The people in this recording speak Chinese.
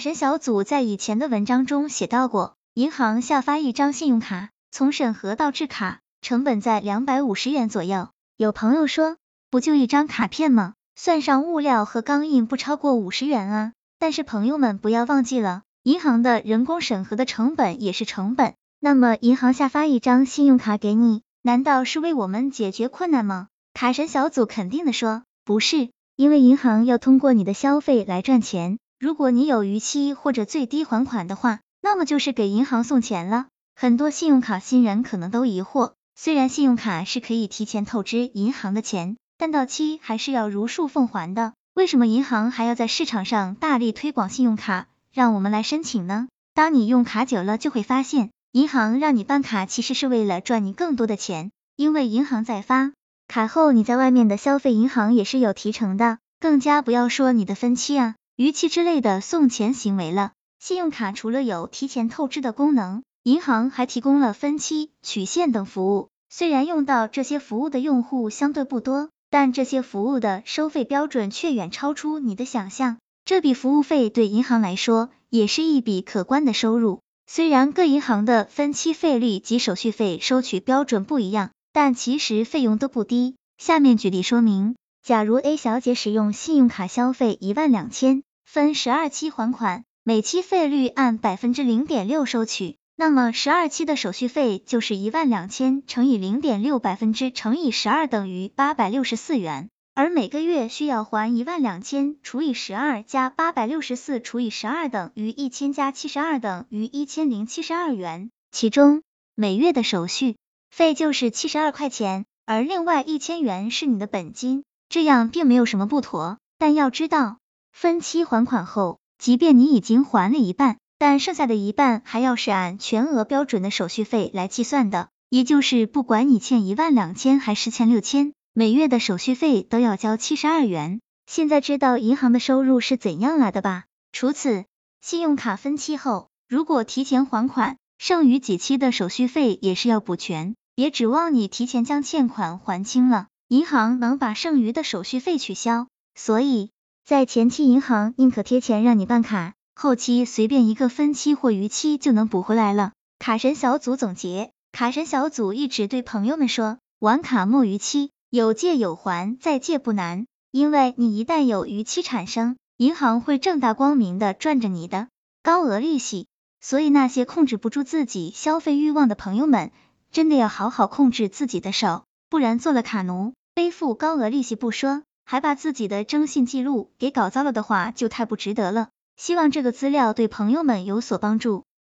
神小组在以前的文章中写到过，银行下发一张信用卡，从审核到制卡，成本在两百五十元左右。有朋友说，不就一张卡片吗？算上物料和钢印，不超过五十元啊。但是朋友们不要忘记了，银行的人工审核的成本也是成本。那么银行下发一张信用卡给你，难道是为我们解决困难吗？卡神小组肯定的说，不是，因为银行要通过你的消费来赚钱。如果你有逾期或者最低还款的话，那么就是给银行送钱了。很多信用卡新人可能都疑惑，虽然信用卡是可以提前透支银行的钱，但到期还是要如数奉还的。为什么银行还要在市场上大力推广信用卡，让我们来申请呢？当你用卡久了，就会发现，银行让你办卡其实是为了赚你更多的钱，因为银行在发卡后，你在外面的消费，银行也是有提成的。更加不要说你的分期啊。逾期之类的送钱行为了。信用卡除了有提前透支的功能，银行还提供了分期、取现等服务。虽然用到这些服务的用户相对不多，但这些服务的收费标准却远超出你的想象。这笔服务费对银行来说也是一笔可观的收入。虽然各银行的分期费率及手续费收取标准不一样，但其实费用都不低。下面举例说明，假如 A 小姐使用信用卡消费一万两千。分十二期还款，每期费率按百分之零点六收取，那么十二期的手续费就是一万两千乘以零点六百分之乘以十二等于八百六十四元，而每个月需要还一万两千除以十二加八百六十四除以十二等于一千加七十二等于一千零七十二元，其中每月的手续费就是七十二块钱，而另外一千元是你的本金，这样并没有什么不妥，但要知道。分期还款后，即便你已经还了一半，但剩下的一半还要是按全额标准的手续费来计算的，也就是不管你欠一万两千还是欠六千，每月的手续费都要交七十二元。现在知道银行的收入是怎样来的吧？除此，信用卡分期后，如果提前还款，剩余几期的手续费也是要补全，别指望你提前将欠款还清了，银行能把剩余的手续费取消。所以。在前期，银行宁可贴钱让你办卡，后期随便一个分期或逾期就能补回来了。卡神小组总结，卡神小组一直对朋友们说，玩卡莫逾期，有借有还，再借不难。因为你一旦有逾期产生，银行会正大光明的赚着你的高额利息。所以那些控制不住自己消费欲望的朋友们，真的要好好控制自己的手，不然做了卡奴，背负高额利息不说。还把自己的征信记录给搞糟了的话，就太不值得了。希望这个资料对朋友们有所帮助。